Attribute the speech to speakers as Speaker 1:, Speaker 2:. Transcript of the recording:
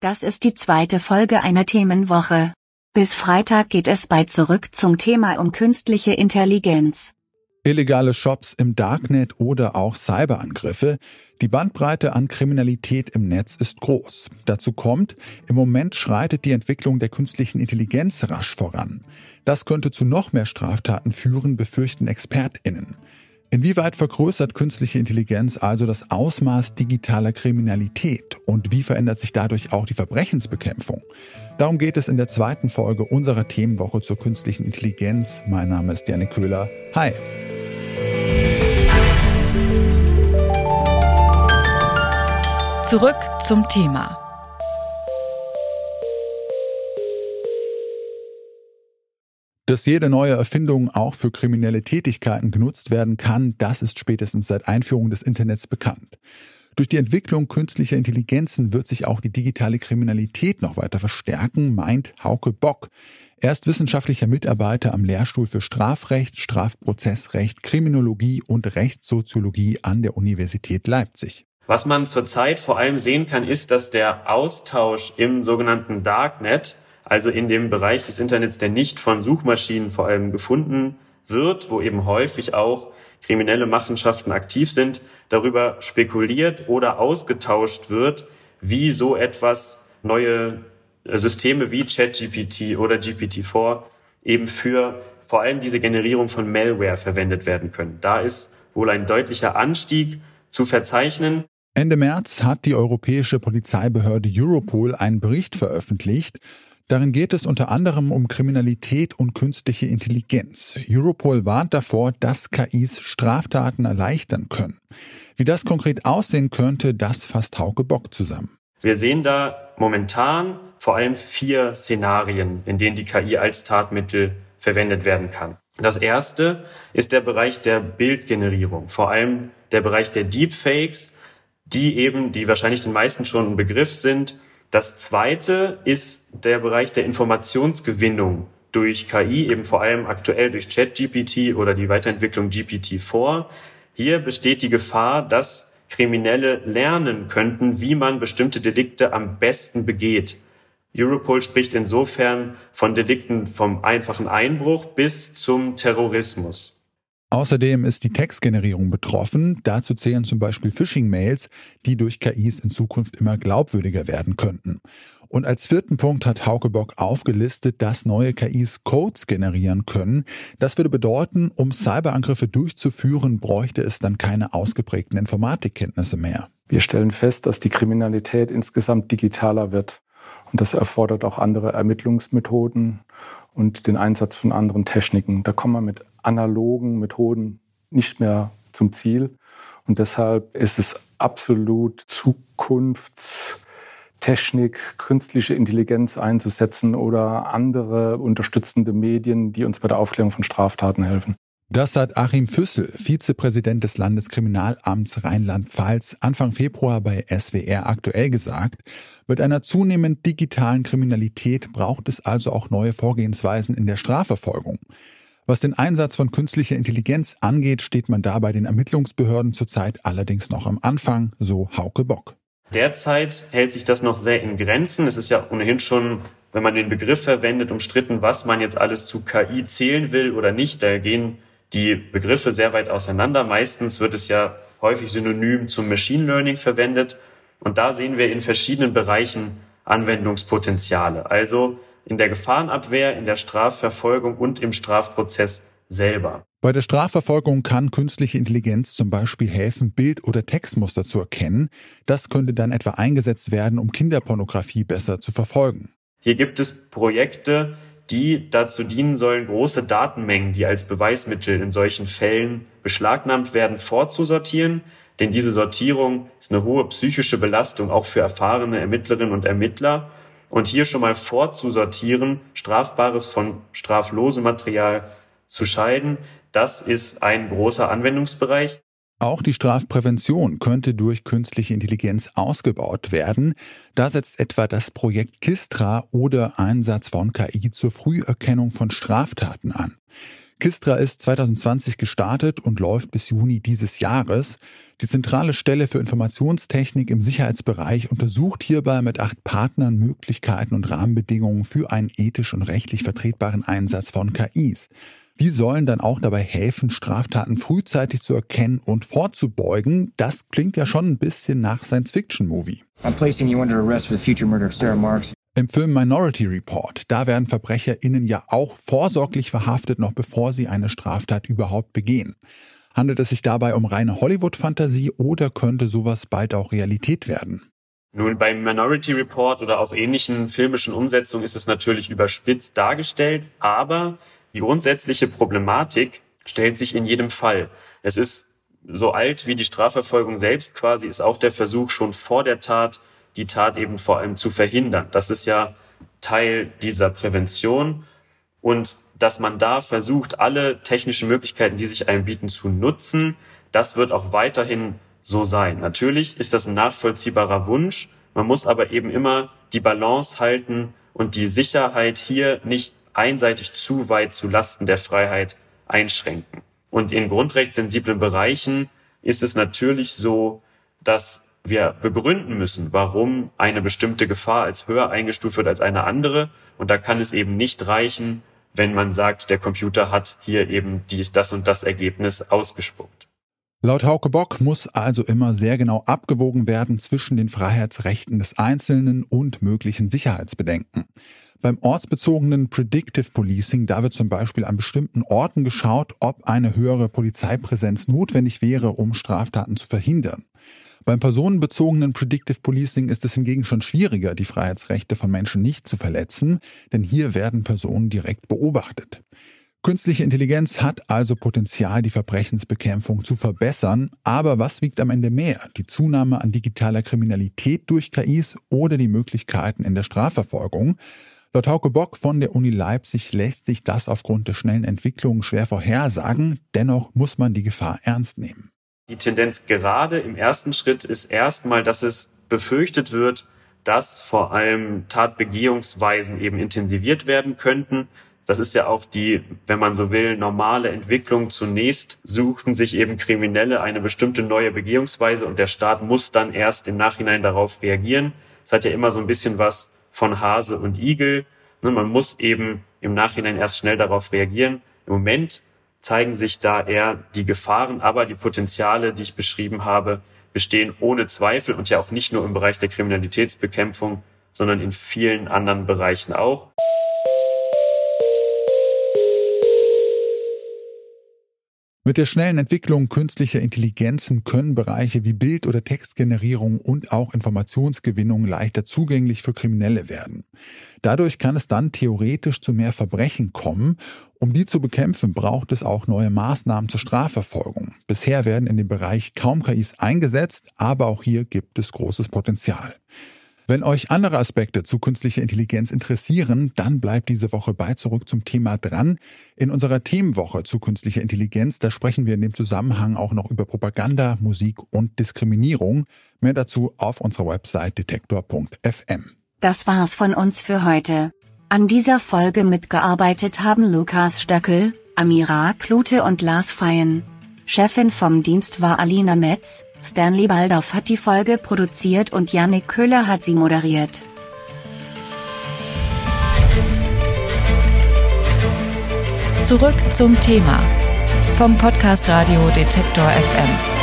Speaker 1: Das ist die zweite Folge einer Themenwoche. Bis Freitag geht es bei Zurück zum Thema um künstliche Intelligenz.
Speaker 2: Illegale Shops im Darknet oder auch Cyberangriffe. Die Bandbreite an Kriminalität im Netz ist groß. Dazu kommt, im Moment schreitet die Entwicklung der künstlichen Intelligenz rasch voran. Das könnte zu noch mehr Straftaten führen, befürchten Expertinnen. Inwieweit vergrößert künstliche Intelligenz also das Ausmaß digitaler Kriminalität und wie verändert sich dadurch auch die Verbrechensbekämpfung? Darum geht es in der zweiten Folge unserer Themenwoche zur künstlichen Intelligenz. Mein Name ist Janne Köhler. Hi.
Speaker 3: Zurück zum Thema.
Speaker 2: Dass jede neue Erfindung auch für kriminelle Tätigkeiten genutzt werden kann, das ist spätestens seit Einführung des Internets bekannt. Durch die Entwicklung künstlicher Intelligenzen wird sich auch die digitale Kriminalität noch weiter verstärken, meint Hauke Bock. Er ist wissenschaftlicher Mitarbeiter am Lehrstuhl für Strafrecht, Strafprozessrecht, Kriminologie und Rechtssoziologie an der Universität Leipzig.
Speaker 4: Was man zurzeit vor allem sehen kann, ist, dass der Austausch im sogenannten Darknet also in dem Bereich des Internets, der nicht von Suchmaschinen vor allem gefunden wird, wo eben häufig auch kriminelle Machenschaften aktiv sind, darüber spekuliert oder ausgetauscht wird, wie so etwas neue Systeme wie ChatGPT oder GPT-4 eben für vor allem diese Generierung von Malware verwendet werden können. Da ist wohl ein deutlicher Anstieg zu verzeichnen.
Speaker 2: Ende März hat die europäische Polizeibehörde Europol einen Bericht veröffentlicht, Darin geht es unter anderem um Kriminalität und künstliche Intelligenz. Europol warnt davor, dass KIs Straftaten erleichtern können. Wie das konkret aussehen könnte, das fasst Hauke Bock zusammen.
Speaker 4: Wir sehen da momentan vor allem vier Szenarien, in denen die KI als Tatmittel verwendet werden kann. Das erste ist der Bereich der Bildgenerierung, vor allem der Bereich der Deepfakes, die eben, die wahrscheinlich den meisten schon ein Begriff sind, das zweite ist der Bereich der Informationsgewinnung durch KI, eben vor allem aktuell durch ChatGPT oder die Weiterentwicklung GPT-4. Hier besteht die Gefahr, dass Kriminelle lernen könnten, wie man bestimmte Delikte am besten begeht. Europol spricht insofern von Delikten vom einfachen Einbruch bis zum Terrorismus.
Speaker 2: Außerdem ist die Textgenerierung betroffen. Dazu zählen zum Beispiel Phishing-Mails, die durch KIs in Zukunft immer glaubwürdiger werden könnten. Und als vierten Punkt hat Hauke Bock aufgelistet, dass neue KIs Codes generieren können. Das würde bedeuten, um Cyberangriffe durchzuführen, bräuchte es dann keine ausgeprägten Informatikkenntnisse mehr.
Speaker 5: Wir stellen fest, dass die Kriminalität insgesamt digitaler wird. Und das erfordert auch andere Ermittlungsmethoden und den Einsatz von anderen Techniken. Da kommen wir mit analogen Methoden nicht mehr zum Ziel. Und deshalb ist es absolut Zukunftstechnik, künstliche Intelligenz einzusetzen oder andere unterstützende Medien, die uns bei der Aufklärung von Straftaten helfen.
Speaker 2: Das hat Achim Füssel, Vizepräsident des Landeskriminalamts Rheinland-Pfalz, Anfang Februar bei SWR aktuell gesagt. Mit einer zunehmend digitalen Kriminalität braucht es also auch neue Vorgehensweisen in der Strafverfolgung. Was den Einsatz von künstlicher Intelligenz angeht, steht man da bei den Ermittlungsbehörden zurzeit allerdings noch am Anfang, so Hauke Bock.
Speaker 4: Derzeit hält sich das noch sehr in Grenzen. Es ist ja ohnehin schon, wenn man den Begriff verwendet, umstritten, was man jetzt alles zu KI zählen will oder nicht. Da gehen die Begriffe sehr weit auseinander. Meistens wird es ja häufig synonym zum Machine Learning verwendet. Und da sehen wir in verschiedenen Bereichen Anwendungspotenziale. Also in der Gefahrenabwehr, in der Strafverfolgung und im Strafprozess selber.
Speaker 2: Bei der Strafverfolgung kann künstliche Intelligenz zum Beispiel helfen, Bild- oder Textmuster zu erkennen. Das könnte dann etwa eingesetzt werden, um Kinderpornografie besser zu verfolgen.
Speaker 4: Hier gibt es Projekte, die dazu dienen sollen, große Datenmengen, die als Beweismittel in solchen Fällen beschlagnahmt werden, vorzusortieren. Denn diese Sortierung ist eine hohe psychische Belastung auch für erfahrene Ermittlerinnen und Ermittler und hier schon mal vorzusortieren, strafbares von straflosem Material zu scheiden, das ist ein großer Anwendungsbereich.
Speaker 2: Auch die Strafprävention könnte durch künstliche Intelligenz ausgebaut werden. Da setzt etwa das Projekt Kistra oder Einsatz von KI zur Früherkennung von Straftaten an. Kistra ist 2020 gestartet und läuft bis Juni dieses Jahres. Die zentrale Stelle für Informationstechnik im Sicherheitsbereich untersucht hierbei mit acht Partnern Möglichkeiten und Rahmenbedingungen für einen ethisch und rechtlich vertretbaren Einsatz von KIs. Die sollen dann auch dabei helfen, Straftaten frühzeitig zu erkennen und vorzubeugen. Das klingt ja schon ein bisschen nach Science-Fiction-Movie. Im Film Minority Report, da werden VerbrecherInnen ja auch vorsorglich verhaftet, noch bevor sie eine Straftat überhaupt begehen. Handelt es sich dabei um reine Hollywood-Fantasie oder könnte sowas bald auch Realität werden?
Speaker 4: Nun, beim Minority Report oder auch ähnlichen filmischen Umsetzungen ist es natürlich überspitzt dargestellt, aber die grundsätzliche Problematik stellt sich in jedem Fall. Es ist so alt wie die Strafverfolgung selbst quasi, ist auch der Versuch schon vor der Tat die Tat eben vor allem zu verhindern. Das ist ja Teil dieser Prävention und dass man da versucht, alle technischen Möglichkeiten, die sich einem bieten, zu nutzen, das wird auch weiterhin so sein. Natürlich ist das ein nachvollziehbarer Wunsch. Man muss aber eben immer die Balance halten und die Sicherheit hier nicht einseitig zu weit zu Lasten der Freiheit einschränken. Und in grundrechtssensiblen Bereichen ist es natürlich so, dass wir begründen müssen, warum eine bestimmte Gefahr als höher eingestuft wird als eine andere. Und da kann es eben nicht reichen, wenn man sagt, der Computer hat hier eben dies, das und das Ergebnis ausgespuckt.
Speaker 2: Laut Hauke Bock muss also immer sehr genau abgewogen werden zwischen den Freiheitsrechten des Einzelnen und möglichen Sicherheitsbedenken. Beim ortsbezogenen Predictive Policing, da wird zum Beispiel an bestimmten Orten geschaut, ob eine höhere Polizeipräsenz notwendig wäre, um Straftaten zu verhindern. Beim personenbezogenen Predictive Policing ist es hingegen schon schwieriger, die Freiheitsrechte von Menschen nicht zu verletzen, denn hier werden Personen direkt beobachtet. Künstliche Intelligenz hat also Potenzial, die Verbrechensbekämpfung zu verbessern, aber was wiegt am Ende mehr? Die Zunahme an digitaler Kriminalität durch KIs oder die Möglichkeiten in der Strafverfolgung? Laut Hauke Bock von der Uni Leipzig lässt sich das aufgrund der schnellen Entwicklung schwer vorhersagen, dennoch muss man die Gefahr ernst nehmen.
Speaker 4: Die Tendenz gerade im ersten Schritt ist erstmal, dass es befürchtet wird, dass vor allem Tatbegehungsweisen eben intensiviert werden könnten. Das ist ja auch die, wenn man so will, normale Entwicklung. Zunächst suchten sich eben Kriminelle eine bestimmte neue Begehungsweise und der Staat muss dann erst im Nachhinein darauf reagieren. Es hat ja immer so ein bisschen was von Hase und Igel. Ne, man muss eben im Nachhinein erst schnell darauf reagieren. Im Moment zeigen sich da eher die Gefahren, aber die Potenziale, die ich beschrieben habe, bestehen ohne Zweifel und ja auch nicht nur im Bereich der Kriminalitätsbekämpfung, sondern in vielen anderen Bereichen auch.
Speaker 2: Mit der schnellen Entwicklung künstlicher Intelligenzen können Bereiche wie Bild- oder Textgenerierung und auch Informationsgewinnung leichter zugänglich für Kriminelle werden. Dadurch kann es dann theoretisch zu mehr Verbrechen kommen. Um die zu bekämpfen, braucht es auch neue Maßnahmen zur Strafverfolgung. Bisher werden in dem Bereich kaum KIs eingesetzt, aber auch hier gibt es großes Potenzial. Wenn euch andere Aspekte zu künstlicher Intelligenz interessieren, dann bleibt diese Woche bei zurück zum Thema dran. In unserer Themenwoche zu künstlicher Intelligenz, da sprechen wir in dem Zusammenhang auch noch über Propaganda, Musik und Diskriminierung. Mehr dazu auf unserer Website detektor.fm.
Speaker 1: Das war's von uns für heute. An dieser Folge mitgearbeitet haben Lukas Stöckel, Amira Klute und Lars Feyen. Chefin vom Dienst war Alina Metz. Stanley Baldorf hat die Folge produziert und Yannick Köhler hat sie moderiert.
Speaker 3: Zurück zum Thema vom Podcast Radio Detektor FM.